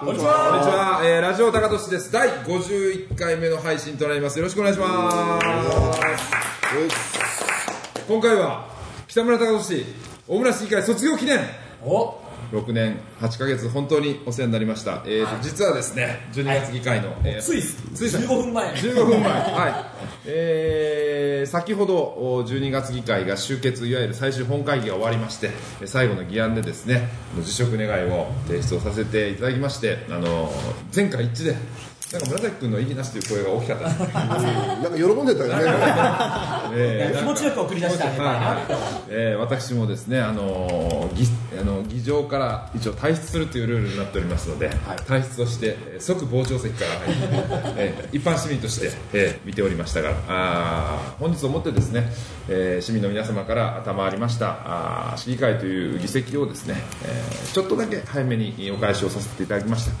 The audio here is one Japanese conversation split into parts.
こんにちは。こんにちは、えー、ラジオ高俊です。第51回目の配信となります。よろしくお願いします。今回は北村高俊大村市議会卒業記念。お6年8ヶ月本当にお世話になりました、えーと実はですね12月議会の、えーついつい15分前。15分前。はい。えー 先ほどお12月議会が終結いわゆる最終本会議が終わりましてえー最後の議案でですね辞職願いを提出をさせていただきましてあの前回一致でなんか紫君の異議なしという声が大きかった。ですねなんか喜んでたよね。えー気持ちよく送り出してあげたいな。とえー私もですね、あのー議あの議場から一応退出するというルールになっておりますので、退出をしてえー即傍聴席から入って、えー一般市民として、えー見ておりましたがあー本日をもってですね、えー市民の皆様から賜りましたあー市議会という議席をですね、えーちょっとだけ早めにお返しをさせていただきました、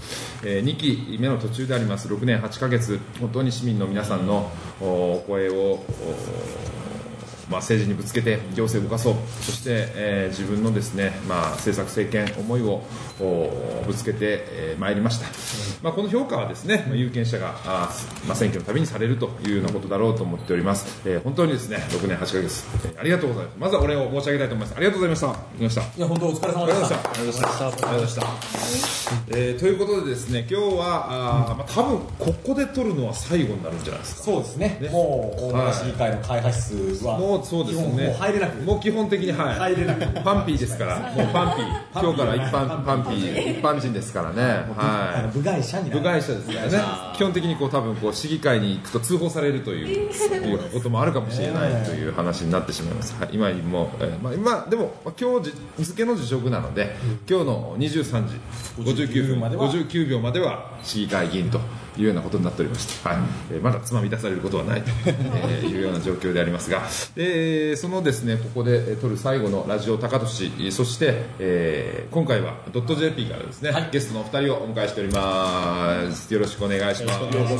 え2期目の途中であります6年8ヶ月本当に市民の皆さんのおお声をおまあ、政治にぶつけて行政を動かそう。そして、えー自分のですね、まあ、政策政権思いをおぶつけてま、えー参りました、まあ、この評価はですね、まあ有権者があー、まあ、選挙のたびにされるというようなことだろうと思っております、えー本当にですね6年8ヶ月、えーありがとうございます。まずはお礼を申し上げたいと思います。ありがとうございました。いましたいや本当お疲れ様でした。ありがとうございました。ありがとうございました。えーということでですね、今日はあーまあ多分ここで撮るのは最後になるんじゃないですか。そうですね。もう大村市議会の開発室はもうそうですね。入れなくもう基本的にはい。入れなくパンピーですから。もうパンピー。今日から一般パンピー一般人ですからね。は部外者に部外者ですからね。基本的にこう多分こう市議会に行くと通報されるといういうこともあるかもしれないという話になってしまいます。はい、今にも、えーまあ今でもまあ今日付の辞職なので、今日の23時59分までは59秒までは市議会議員というようなことになっておりまして、はい。えーまだつまみ出されることはないと、えーいうような状況でありますが、えーそのですねここでえー撮る最後のラジオ高俊えーそして、えー今回はドット .jp からですね、ゲストのお二人をお迎えしております。よろしくお願いします。ようこ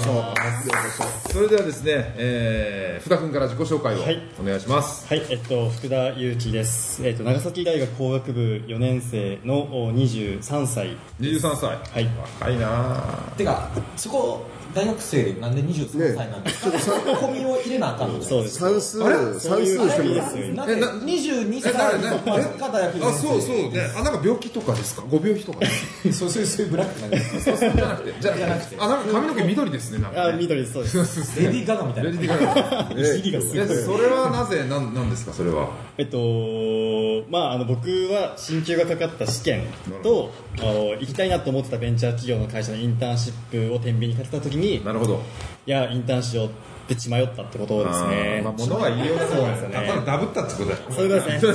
そ。それではですね、えー福田君から自己紹介をはい。お願いします、はい、えっと、福田祐樹です。えっと、長崎大学工学部4年生のお23歳。23歳。はい。若いなあ。てかそこ大学生でなんで23歳なんですか？込みを入れなあかんのそうです。算数、あれ？算数してもでえな22歳え誰ねまあそうそうね。あなんか病気とかですか？ご病気とかそうそうそういうブラックなんです。じゃなくてじゃじゃなくてあなんか髪の毛緑ですねなんかあ、ね緑です、そうです。レディー・ガガみたいな。レディーガガ。いじりがすごい。えそれはなぜなんなんですか？それは。えっと、まあ、あの、僕は進級がかかった試験と、あの行きたいなと思ってたベンチャー企業の会社のインターンシップを天秤にかけたときに、いなるほど。や、インターンしようって血迷ったってことですね。まあ物は言いようだそうですよね。ただダブったってことだよ。そういうことですね。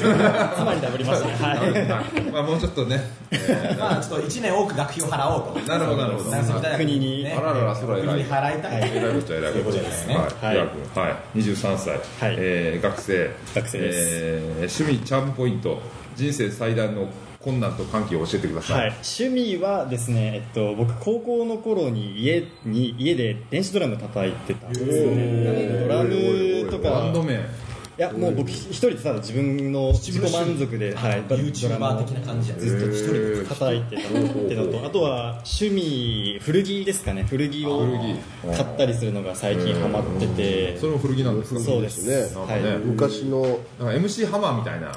つまりダブりましたね。はい。まあもうちょっとね。え まあちょっと1年多く学費を払おうと。ーなるほどなるほど。国にね。あらららそれは偉い。国に払いたい。えらいこっちゃえらいこということですね。はい。はい。平君はい23歳。はい。えー学生。学生です。えー趣味チャームポイント。人生最大の困難と歓喜を教えてくださはい。い、趣味はですね、えっと、僕高校の頃に家に家で電子ドラム叩いてたんですよね。ドラムとかバンド名いやもう僕一人でただ自分の自己満足で、はい、ドラム YouTuber を的な感じや。ずっと一人で叩いてたっていうのとあとは趣味古着ですかね。古着を古着。買ったりするのが最近ハマってて。それも古着なんですかそうです。ね。はい。昔の、なんか MC ハマーみたいな。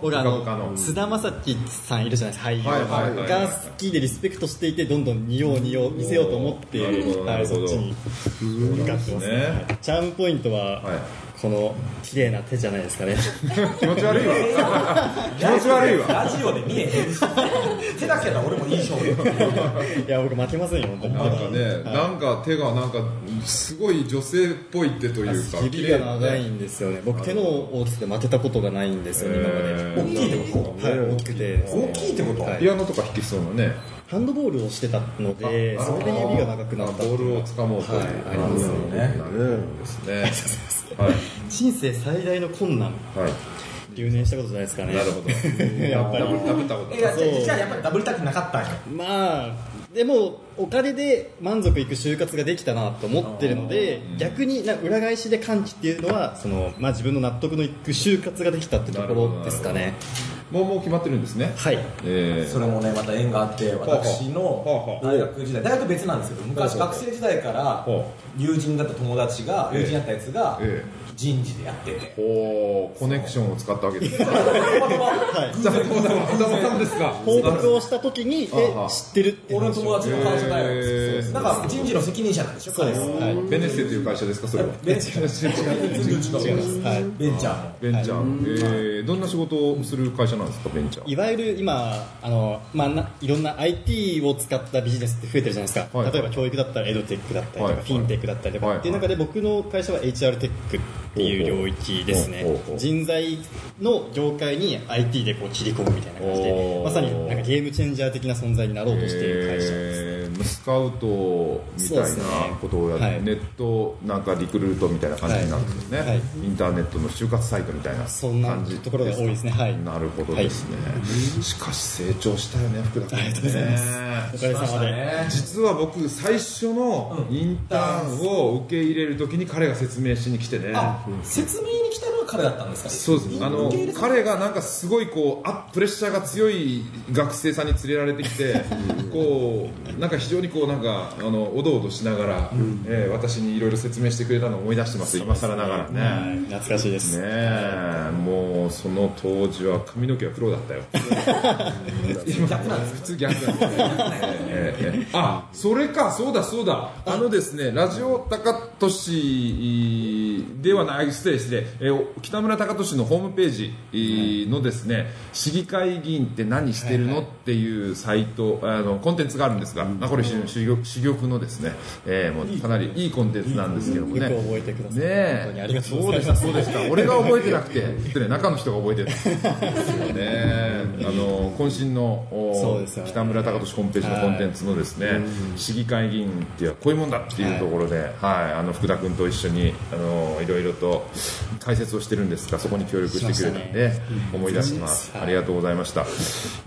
僕あのの。菅田将暉さんいるじゃないですか俳優が好きでリスペクトしていてどんどん似よう似よう見せようと思ってなるほど。なはい、るほどそっちに。向かってますね。ねはいチャームポイントは、はいこの綺麗な手じゃないですかね。気持ち悪いわ。気持ち悪いわ。ラジオで見えへん手だけだ俺もいい勝負いや僕負けませんよ本当に。なんかね、はい。なんか手がなんかすごい女性っぽい手というか。指が長いんですよね。僕手の大きさで負けたことがないんですよね今まで。へ大きいってこと？はい大きくて。大きいってこと？はい。ピアノとか弾きそうなねハンドボールをしてたのでそれで指が長くなったってボールをいうのは掴もうという、はいありますよねなるほどですねはい。人生最大の困難。はい。留年したことじゃないですかね。なるほど。やっぱり。ダブったこといやじゃあやっぱりダブりたくなかったんや。まあでもお金で満足いく就活ができたなと思ってるので逆にな裏返しで歓喜っていうのはその、まあ、自分の納得のいく就活ができたってところですかねもうもう決まってるんですね。はい。えー。それもねまた縁があって私の大学時代大学別なんですけど昔学生時代からほ友人だった友達がええ。友人やったやつがえ人事でやってて。ほうコネクションを使ったわけですね。はいじゃあたまたまたまたまですか？報告をした時にえ知ってるって俺の友達の会社だよへー。なんか人事の責任者なんでしょ？そうです。ベネッセという会社ですかそれは？ベンチャー違いますはいベンチャーのベンチャー、えーどんな仕事をする会社なんですかベンチャー。いわゆる今あの、まあ、ないろんな IT を使ったビジネスって増えてるじゃないですか、はい。例えば教育だったらエドテックだったりとか、はいフィンテックだったりとか、はいっていう中で僕の会社は HR テックっていう領域ですね。人材の業界に IT でこう切り込むみたいな感じおでー。まさになんかゲームチェンジャー的な存在になろうとしている会社です、えースカウトみたいなことをやって、はいネットなんかリクルートみたいな感じになるんですね、はい。はい。インターネットの就活サイトみたいなそんな感じところが多いですね。はい。なるほどですね、しかし成長したよね福田君ね。ありがとうございます。おかげさまで、ね。実は僕最初のインターンを受け入れる時に彼が説明しに来てね。あ説明に来た彼だったんですか？そうです。あの彼がなんかすごいこうあプレッシャーが強い学生さんに連れられてきて こうなんか非常にこうなんかあのおどおどしながら、えー私にいろいろ説明してくれたのを思い出してます今更ながらね。はい。懐かしいです、ねえもうその当時は髪の毛は黒だった よ。逆なんです普通逆なんですねええええ。あそれかそうだそうだ。あのですねラジオ高俊ではない失礼失礼、えー北村高俊のホームページえーのですね市議会議員って何してるのっていうサイトあのコンテンツがあるんですが、まあこれ珠玉珠玉のですね、えーもうかなりいいコンテンツなんですけどもね。覚えてください。ね本当にありがとうごそうでしたそうでした。俺が覚えてなくてね中の人が覚えてるんですよね。あの渾身のね北村貴俊ホームページのコンテンツのですね、市議会議員っていうのはこういうもんだっていうところで、はい。あの福田君と一緒にあのいろいろと解説をしてるんですがそこに協力してくれたんで、思い出します、はいありがとうございました。い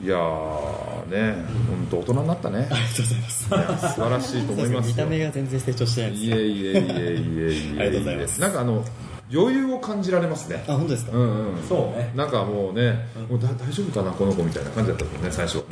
やーね本当大人になったね。ありがとうございます。素晴らしいと思いますよ。見た目が全然成長してないですいえいえいえいえいえ。ありがとうございます。なんかあの余裕を感じられますね。あ本当ですか、うんうん。そうね。なんかもうね、もうだ大丈夫かなこの子みたいな感じだったもんね最初。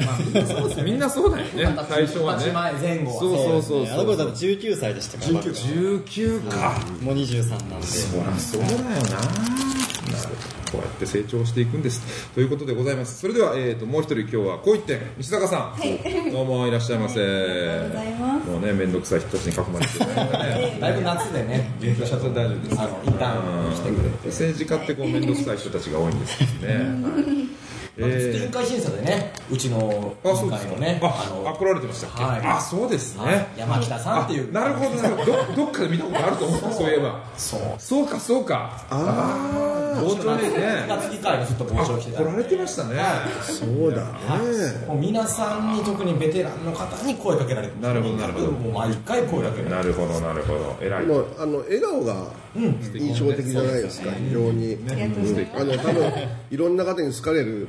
みんなそうだよね最初はね。前前後はそうそうそうあのそう。頃多分19歳でしたからまだ。19か。もう23なんで。そりゃそうだよなこうやって成長していくんです。ということでございます。それでは、えー、ともう一人今日はこう一点西坂さん、どうもいらっしゃいませ。ありがとうございます。もうね面倒くさい人たちに囲まれてね。だいぶ夏でね勉強したと大丈夫です。あの一旦来てくれて。政治家ってこう面倒くさい人たちが多いんですよね、はい。まあずっと委員会審査でねうちの委員会のねああのあ来られてましたっけ、はい。あそうですね、はい山北さんっていう。あなるほどなるほど。どどっかで見たことあると思ったそういえば。そう。そうかそうか。ああ傍聴にね夏議会のずっと傍聴してた来られてましたね。そうだね。もう皆さんに特にベテランの方に声かけられてなるほどなるほど。もう毎回声かけられて。なるほどなるほど。偉い。もうあの笑顔が印象的じゃないですか、非常に、あの多分いろんな方に好かれる、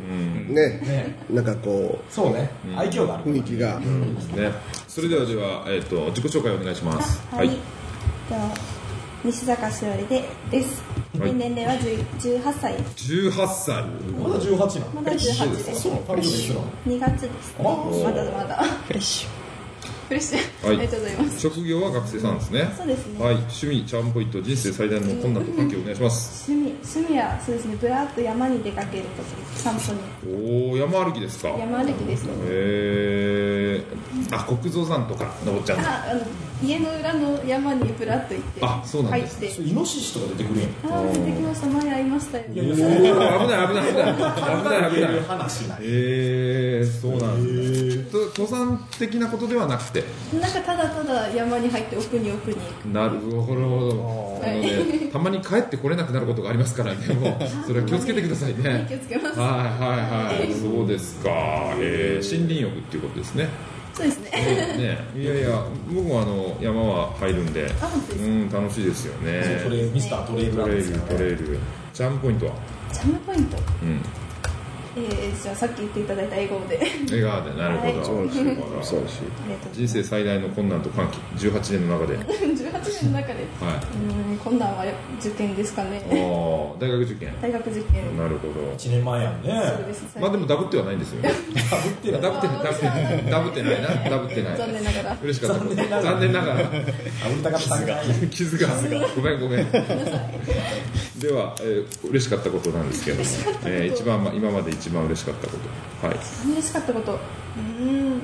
ね。なんかこそうね。愛嬌があうる。雰囲気が、ね。それではでは、えー、と自己紹介お願いします。はい、では西坂しおりでです。はい年齢は10 18歳です。18歳まだ18なの？まだ18です。そうパリと一緒なの2月です。あまだまだ。フレッシュフレッシュ。はいありがとうございます。職業は学生さんですねそうですねはい趣味チャームポイント人生最大の困難と関係お願いします趣味趣味はそうですね。ぶらっと山に出かけること。散歩に。おお山歩きですか？山歩きです。えー、あ国蔵山とか登っちゃああの家の裏の山にぶらっと行って。あそうなんです入ってイノシシとか出てくるやんあー出てきました。前会いましたよ。おー危ない危ない危ない危ない危ない危ない話ないえー、そうなんですねと登山的なことではなくて。なんかただただ山に入って奥に奥に。なるほど。あの、ね、たまに帰ってこれなくなることがありますからね もう。それは気をつけてくださいね。気をつけます。はいはいはい。そうですか、えー、森林浴っていうことですね。そうですね。ねいやいや僕もあの山は入るんで。うん楽しいですよね。トレミスタートレイルラトレイルトレイル。チャームポイントは？チャームポイント。うんえー、じゃあさっき言っていただいた英語で。笑顔でなるほど、そうだしそうだし人生最大の困難と歓喜。18年の中で、はい、18年の中で。うん困難は受験ですかね。あー大学受験。大学受験。なるほど。1年前やんね。そうですまあでもダブってはないんですよ。ねダブってるダブってダブってダブってないな。ダブってない。残念ながら。嬉しかった。残念ながら。残念ながら。ダブりたかったんかい傷が。ごめんごめん。では、えー嬉しかったことなんですけども、えー一番、まあ、今まで一番嬉しかったこと。はい。嬉しかったこと。うーん。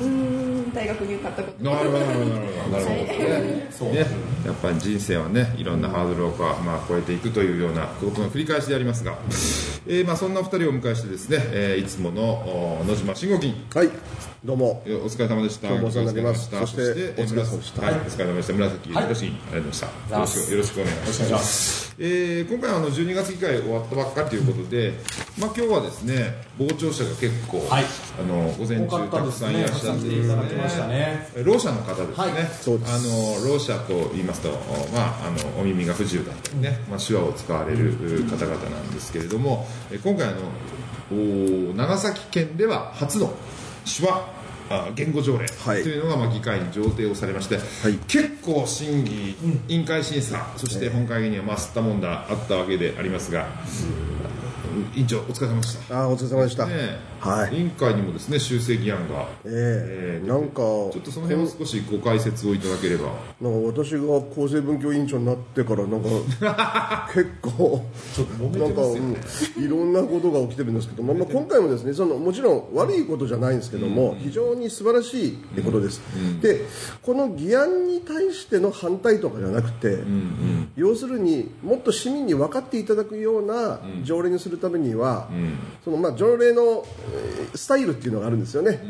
うーん。大学に受かったこと。なるほどなるほどなるほどねそうね。やっぱり人生はねいろんなハードルをまあ、超えていくというようなことの繰り返しでありますが、えーまあ、そんなお二人をお迎えしてですね、えーいつものお野島慎吾金はい。どうも。えーお疲れ様でした。お疲れ様でした。そしてえーお疲れ様でした。はい、お疲れ様でした。紫はい。よろしい、ありがとうございました。よろしくよろしくお願いします。えー今回はあの12月議会終わったばっかりということで、まあ今日はですね傍聴者が結構、はい。あの午前中たくさんいらっしゃっていただきましたね。えーろう者の方ですね。はい。そうです。あのろう者と言いますと、まああのお耳が不自由だったりね、まあ手話を使われる方々なんですけれども、えー今回あのお長崎県では初の手話あ言語条例とはい。いうのがまあ議会に上呈をされまして、い。結構審議、委員会審査そして本会議にはまあ吸ったもんだあったわけでありますが、委員長お疲れ様でした。あーお疲れ様でした、ねはい。委員会にもですね修正議案が、ええ。なんかちょっとその辺を少しご解説をいただければ。なんか私が厚生文教委員長になってからなんか 結構ちょっと揉なんか、うん、いろんなことが起きてるんですけども、まあ、今回もですねそのもちろん悪いことじゃないんですけども、非常に素晴らしいことです、でこの議案に対しての反対とかじゃなくて、要するにもっと市民に分かっていただくような条例にするためには、そのまあ条例のえースタイルっていうのがあるんですよね、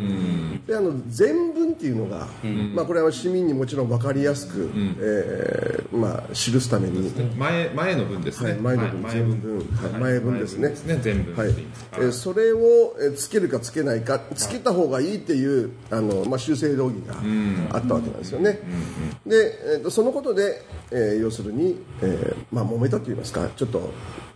であの全文っていうのが、まあ、これは市民にもちろん分かりやすく、えーまあ、記すために、前前の文ですね、はい前の文前全文。はい前文ですね。全文。はい。えーそれをえーつけるかつけないかつけた方がいいっていうあの、まあ、修正動議があったわけなんですよね、で、えーとそのことで、えー要するに、えーまあ、揉めたといいますかちょっっと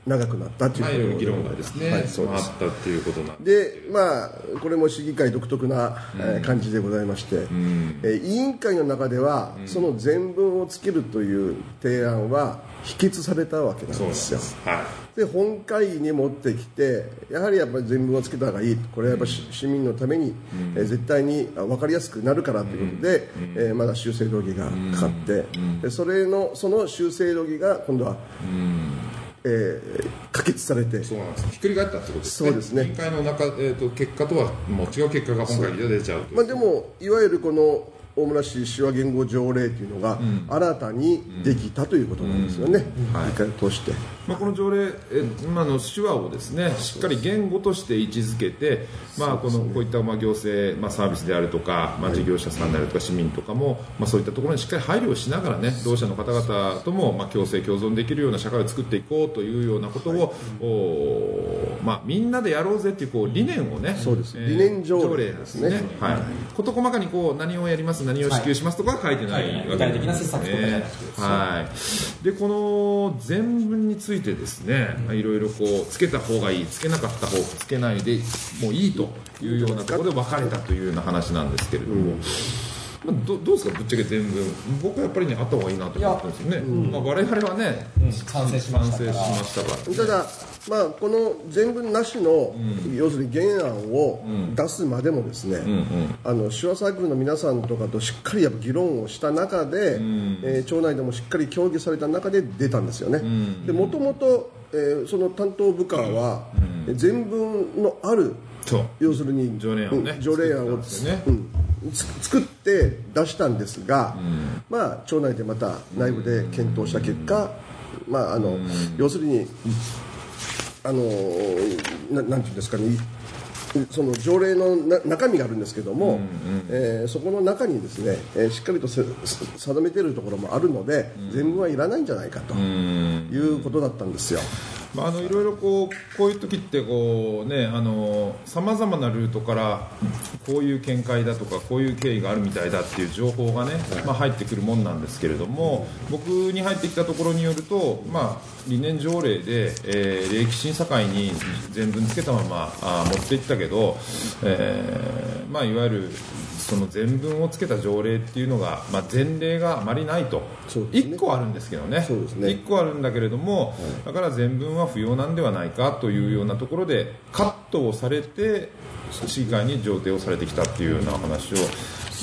長くなったっていうまあ、いろいろ議論がですね、はい、そうまあです。あったっていうことなんででまあこれも市議会独特な、えー感じでございまして、えー委員会の中では、その全文をつけるという提案は否決されたわけなんでですよ。す。はで本会議に持ってきてやはりやっぱり全文をつけた方がいい。これはやっぱし市民のために、えー絶対にあ分かりやすくなるからということで、えーまだ修正動議がかかって、でそれのその修正動議が今度は、えー可決されて。いそうなんです。ひっくり返ったってことですね。そうですね。委員会の中、えー、と結果とはもう違う結果が本会議で出ちゃうという。まあ、でもいわゆるこの大村市手話言語条例というのが新たにできたということなんですよね、はい。通して。まあ、この条例、え今の手話をですねしっかり言語として位置づけて、まあ、このこういったまあ行政、まあ、サービスであるとか、まあ、事業者さんであるとか市民とかも、まあ、そういったところにしっかり配慮をしながらねろう者の方々とも、まあ、共生共存できるような社会を作っていこうというようなことを、おまあ、みんなでやろうぜっていうこう理念をねそうです。理念条例ですね。はい、事細かにこう何をやります何を支給しますとかは書いてないはいわけですね。具体的な施策とかじゃなくてはい、でこの全文についてですね、まあいろいろこうつけた方がいいつけなかった方つけないでもういいというようなところで分かれたというような話なんですけれども。まあどどうですかぶっちゃけ全文。僕はやっぱりねあった方がいいなと思ったんですよね、まあ、我々はねうん。賛成しましたから。賛成しましたからただ、まあ、この全文なしの、要するに原案を出すまでもですね、あの手話サークルの皆さんとかとしっかりやっぱ議論をした中で、えー町内でもしっかり協議された中で出たんですよね。でもともと、えーその担当部下は、全文のある要するに条例案をねを作って出したんですが、まあ、町内でまた内部で検討した結果、まああの要するにあのななんていうんですかね。その条例のな中身があるんですけども、えーそこの中にですね、えーしっかりとせ定めているところもあるので、全文はいらないんじゃないかということだったんですよ。まあ、あのいろいろこうこういう時ってこうねあのさまざまなルートからこういう見解だとかこういう経緯があるみたいだっていう情報がね、まあ、入ってくるもんなんですけれども僕に入ってきたところによると、まあ、理念条例で、えー、礼儀審査会に全文つけたままあ持っていったけど、えーまあ、いわゆるその全文をつけた条例っていうのが、まあ、前例があまりないと、ね。1個あるんですけどね。そね。1個あるんだけれども、だから全文は不要なんではないかというようなところでカットをされて市議会に上呈をされてきたっていうような話を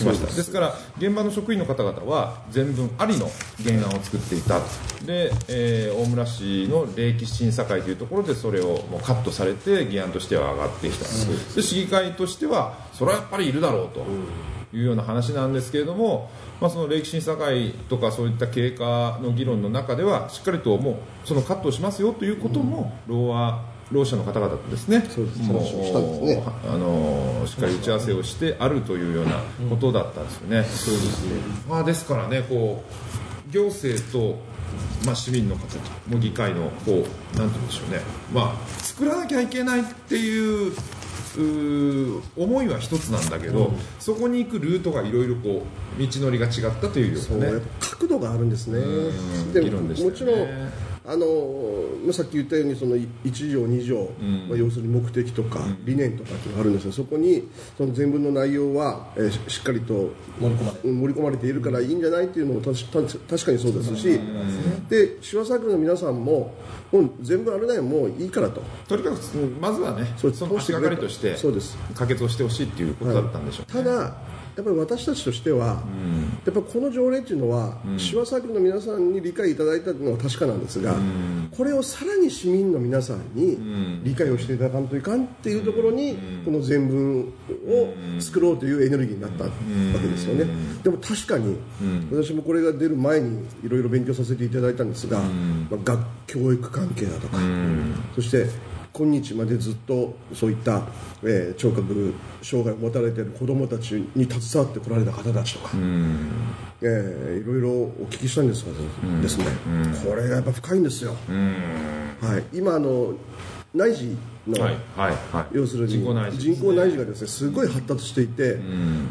聞きました。ですから現場の職員の方々は全文ありの原案を作っていた。で、えー大村市の礼儀審査会というところでそれをもうカットされて議案としては上がってきた。で市議会としてはそれはやっぱりいるだろうと。いうような話なんですけれども、まあ、その歴史審査会とかそういった経過の議論の中ではしっかりともうそのカットをしますよということも、労和労者の方々とですねもうね。あのしっかり打ち合わせをしてあるというようなことだったんですよね。そうですね。まあ、ですからねこう行政とまあ、市民の方も議会のこうなんて言うんでしょうね、まあ、作らなきゃいけないっていう思いは一つなんだけど、そこに行くルートがいろいろこう道のりが違ったというよそううなね角度があるんですね。うんでね。もちろんあのまあさっき言ったようにその1条2条、まあ、要するに目的とか理念とかっていうのがあるんですよ。そこにその全文の内容は、えーししっかりと盛り込まれて。いるからいいんじゃないっていうのもたした確かにそうですし、で手話サークルの皆さんももう全部あれだよもういいからと。とにかくまずはねその足がかりとしてそうです。可決をしてほしいっていうことだったんでしょうね、ただやっぱり私たちとしては、やっぱりこの条例っていうのは、手話サークルの皆さんに理解いただいたのは確かなんですが、これをさらに市民の皆さんに理解をしていただかんといかんっていうところに、この全文を作ろうというエネルギーになったわけですよね。でも確かに、私もこれが出る前にいろいろ勉強させていただいたんですが、まあ、学教育関係だとか、そして今日までずっとそういった、えー聴覚障害を持たれている子どもたちに携わってこられた方たちとか、えーいろいろお聞きしたんですがですね、これがやっぱ深いんですよ、はい、今あの内耳の、はいはいはい要するに人工内耳人工内耳がですねすごい発達していて、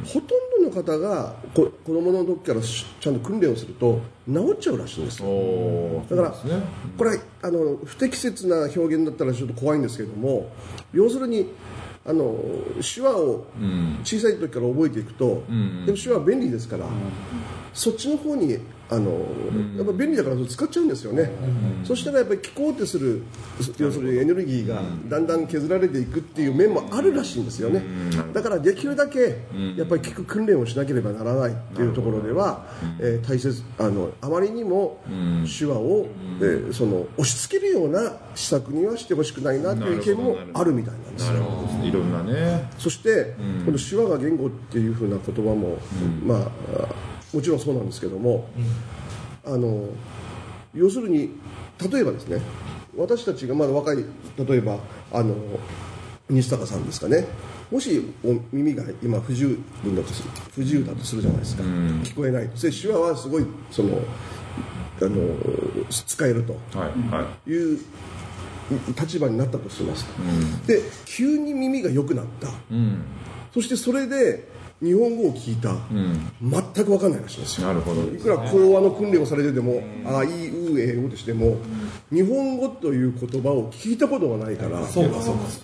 ほとんどの方がこ子供の時からしちゃんと訓練をすると治っちゃうらしいんですだから、これあの不適切な表現だったらちょっと怖いんですけども要するにあの手話を小さい時から覚えていくと、でも手話は便利ですから、そっちの方にあの、やっぱ便利だから使っちゃうんですよね、そしたらやっぱり聞こうとする要するにエネルギーがだんだん削られていくっていう面もあるらしいんですよね、だからできるだけやっぱり聞く訓練をしなければならないっていうところでは、えー大切あのあまりにも手話を、えーその押し付けるような施策にはしてほしくないなっていう意見もあるみたいなんですよ。いろんなね。そして、この手話が言語っていうふうな言葉も、まああもちろんそうなんですけども、あの要するに例えばですね私たちがまだ若い例えばあの西高さんですかね。もしお耳が今不十分だとする不自由だとするじゃないですか、聞こえないと。で手話はすごいそのあの使えると。はいう立場になったとします、で急に耳が良くなった、そしてそれで日本語を聞いた、全く分かんないらしいんです。よなるほど。いくら講話の訓練をされてても、ああ、いいうえおとしても、日本語という言葉を聞いたことがないから、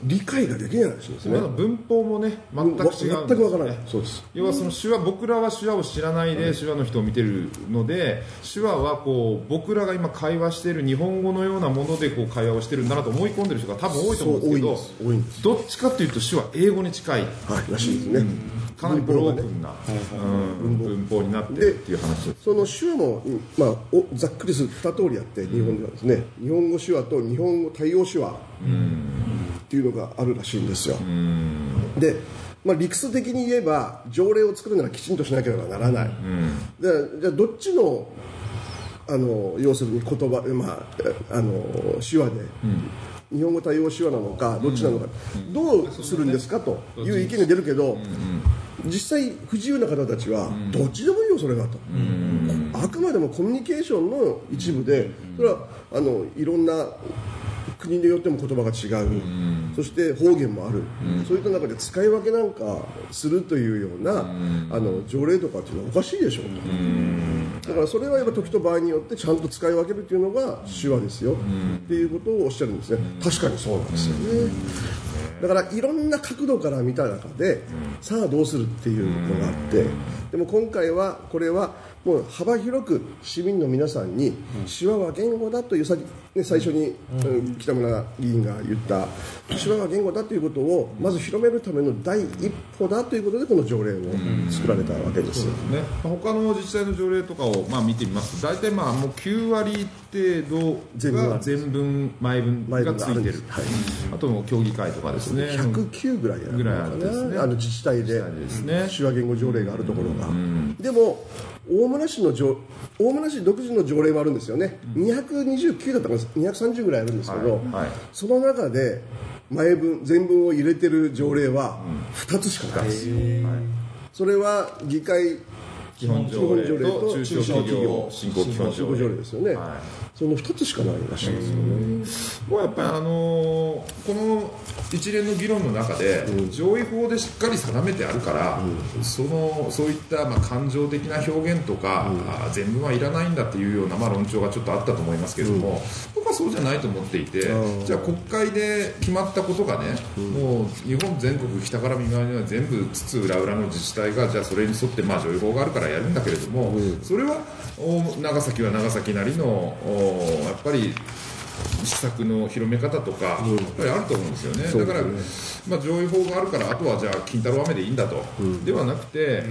理解ができないらしいんですね。文法もね全く違うね全く分からない。そうです。要はその手話僕らは手話を知らないで手話の人を見てるので手話はこう僕らが今会話している日本語のようなものでこう会話をしてるんだなと思い込んでる人が多分多いと思うんですけどそう多いんです。どっちかというと手話英語に近い。はい、らしいですね。かなりブロークンなうん文法になってるっていう話その手話も、うんまあ、おざっくりすると2通りあって日本ではですね、日本語手話と日本語対応手話っていうのがあるらしいんですよ。で、まあ、理屈的に言えば条例を作るならきちんとしなければならない。でじゃあどっちのあの要するに言葉、まあ、あの手話で日本語対応手話なのかどっちなのか、どうするんですかという意見が出るけど、実際不自由な方たちはどっちでもいいよそれがと、あくまでもコミュニケーションの一部でそれはあのいろんな国によっても言葉が違う、そして方言もある、そういった中で使い分けなんかするというような、あの条例とかっていうのはおかしいでしょうと、だからそれはやっぱ時と場合によってちゃんと使い分けるというのが手話ですよ、っていうことをおっしゃるんですね、確かにそうなんですよね。だからいろんな角度から見た中で、さあどうするっていうのがあって、でも今回はこれはもう幅広く市民の皆さんに手話は言語だというさ、ね、最初に、うん。北村議員が言った。手話は言語だということをまず広めるための第一歩だということでこの条例を作られたわけです。ね、他の自治体の条例とかをまあ見てみます。と大体まあもう9割程度が全文前文がついてる。はい。あともう協議会とかですね。109ぐらいあるのぐらいあかるんですね。なあの自治体で。手話言語条例があるところが、でも大村市の条大村市独自の条例もあるんですよね、229だったかな230ぐらいあるんですけど、はいはい。その中で前文全文を入れてる条例は2つしかないです、それは議会基本条例と中小企業振興基本条例ですよね、はいその2つしかないらしいですよね、これやっぱりあのーこの一連の議論の中で、上位法でしっかり定めてあるから、そのそういったまあ感情的な表現とか、あー全文はいらないんだっていうようなまあ論調がちょっとあったと思いますけれども、僕はそうじゃないと思っていて、じゃあ国会で決まったことがね、もう日本全国北から右側には全部津々浦々の自治体がじゃあそれに沿ってまあ上位法があるからやるんだけれども、それはお長崎は長崎なりのおやっぱり施策の広め方とか、やっぱりあると思うんですよね、だから、まあ、上位法があるから、あとはじゃあ、金太郎飴でいいんだと、ではなくて、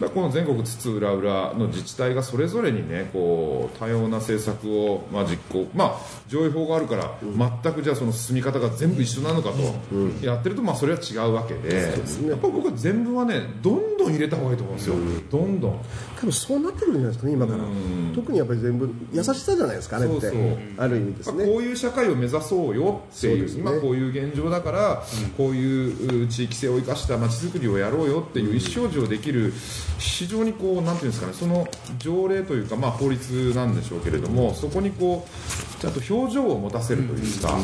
まあ、この全国津々浦々の自治体がそれぞれにね、こう多様な政策を、まあ、実行、まあ、上位法があるから、全くじゃあ、その進み方が全部一緒なのかと、やってると、まあ、それは違うわけで、やっぱり僕は全部はね、どんどん入れた方がいいと思うんですよ、どんどん。多分そうなってくるんじゃないですかね今から、特にやっぱり全部優しさじゃないですかあれって。ある意味ですまあ、ねこういう社会を目指そうよっていうそうですね。今こういう現状だから、こういうう地域性を生かした街づくりをやろうよっていう意思表示をできる非常にこうなんていうんですかねその条例というかまあ法律なんでしょうけれどもそこにこうちゃんと表情を持たせるというか、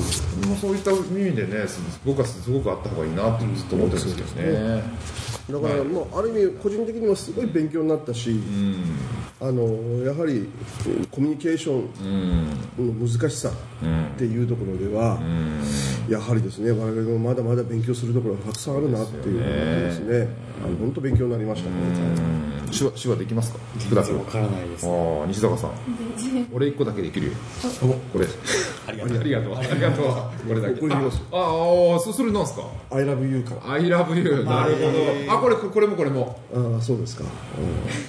もうそういった意味でね僕はすごくあった方がいいなってずっと思ってるんですけどね。だから、もうある意味個人的にもすごい勉強になったし、あのやはりうんコミュニケーションの難しさっていうところでは、やはりですね我々もまだまだ勉強するところがたくさんあるなっていうですね。あの本当勉強になりました、手話手話できますか？わからないです。ああ西坂さん。俺一個だけできるよ。これありがとう。ありがとう。ありがとう。これだけ。これあああそそれなんすか？I love you から。I love you なるほど。あこれこれもこれも。ああそうですか、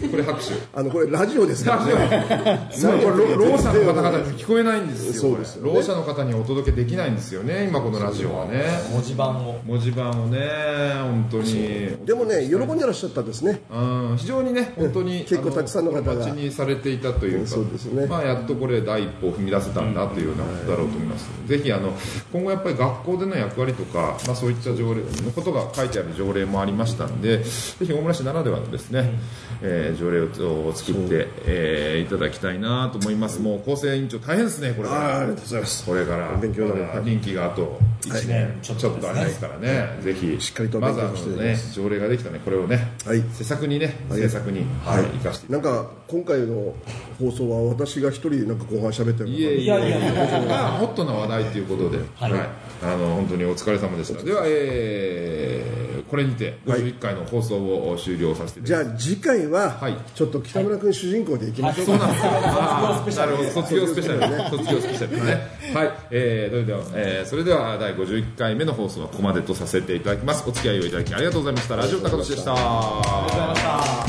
これ拍手。あのこれラジオですからね。すごいこれろろう者の方々に聞こえないんですよそうです。ろう者の方にお届けできないんですよね今このラジオはね。文字盤を。文字盤をね本当に。でもね喜んでらっしゃったですね。うん非常にね本当に結構たくさんの方が。にされていたというか。そうですね。まあ、やっとこれ第一歩を踏み出せたんだというようなだろうと思います、ぜひあの今後やっぱり学校での役割とか、まあ、そういった条例のことが書いてある条例もありましたんでぜひ大村市ならではのですね、えー条例を作って、えーいただきたいなと思います。もう構成委員長大変ですねこれ。からああありがとうございます。これから勉強だね任期があと1年ちょっとありますからね、ぜひしっかりとまずあね条例ができたねこれをね、はい。施策にね政策に、はい、生かして。なんか今回の放送は私が一人なんか後半喋ってるいえいえ。いえまあホットな話題ということで、はい。あの本当にお疲れ様でした。では、えーこれにて51回の放送を終了させていただきます、じゃあ次回ははい。ちょっと北村君主人公でいきましょうか、そうなんです。よ。なるほど、卒業スペシャルね。卒業スペシャルですね。はい、えー、それでは、えー、それでは第51回目の放送はここまでとさせていただきます。お付き合いをいただきありがとうございました。ラジオ高俊でした。ありがとうございました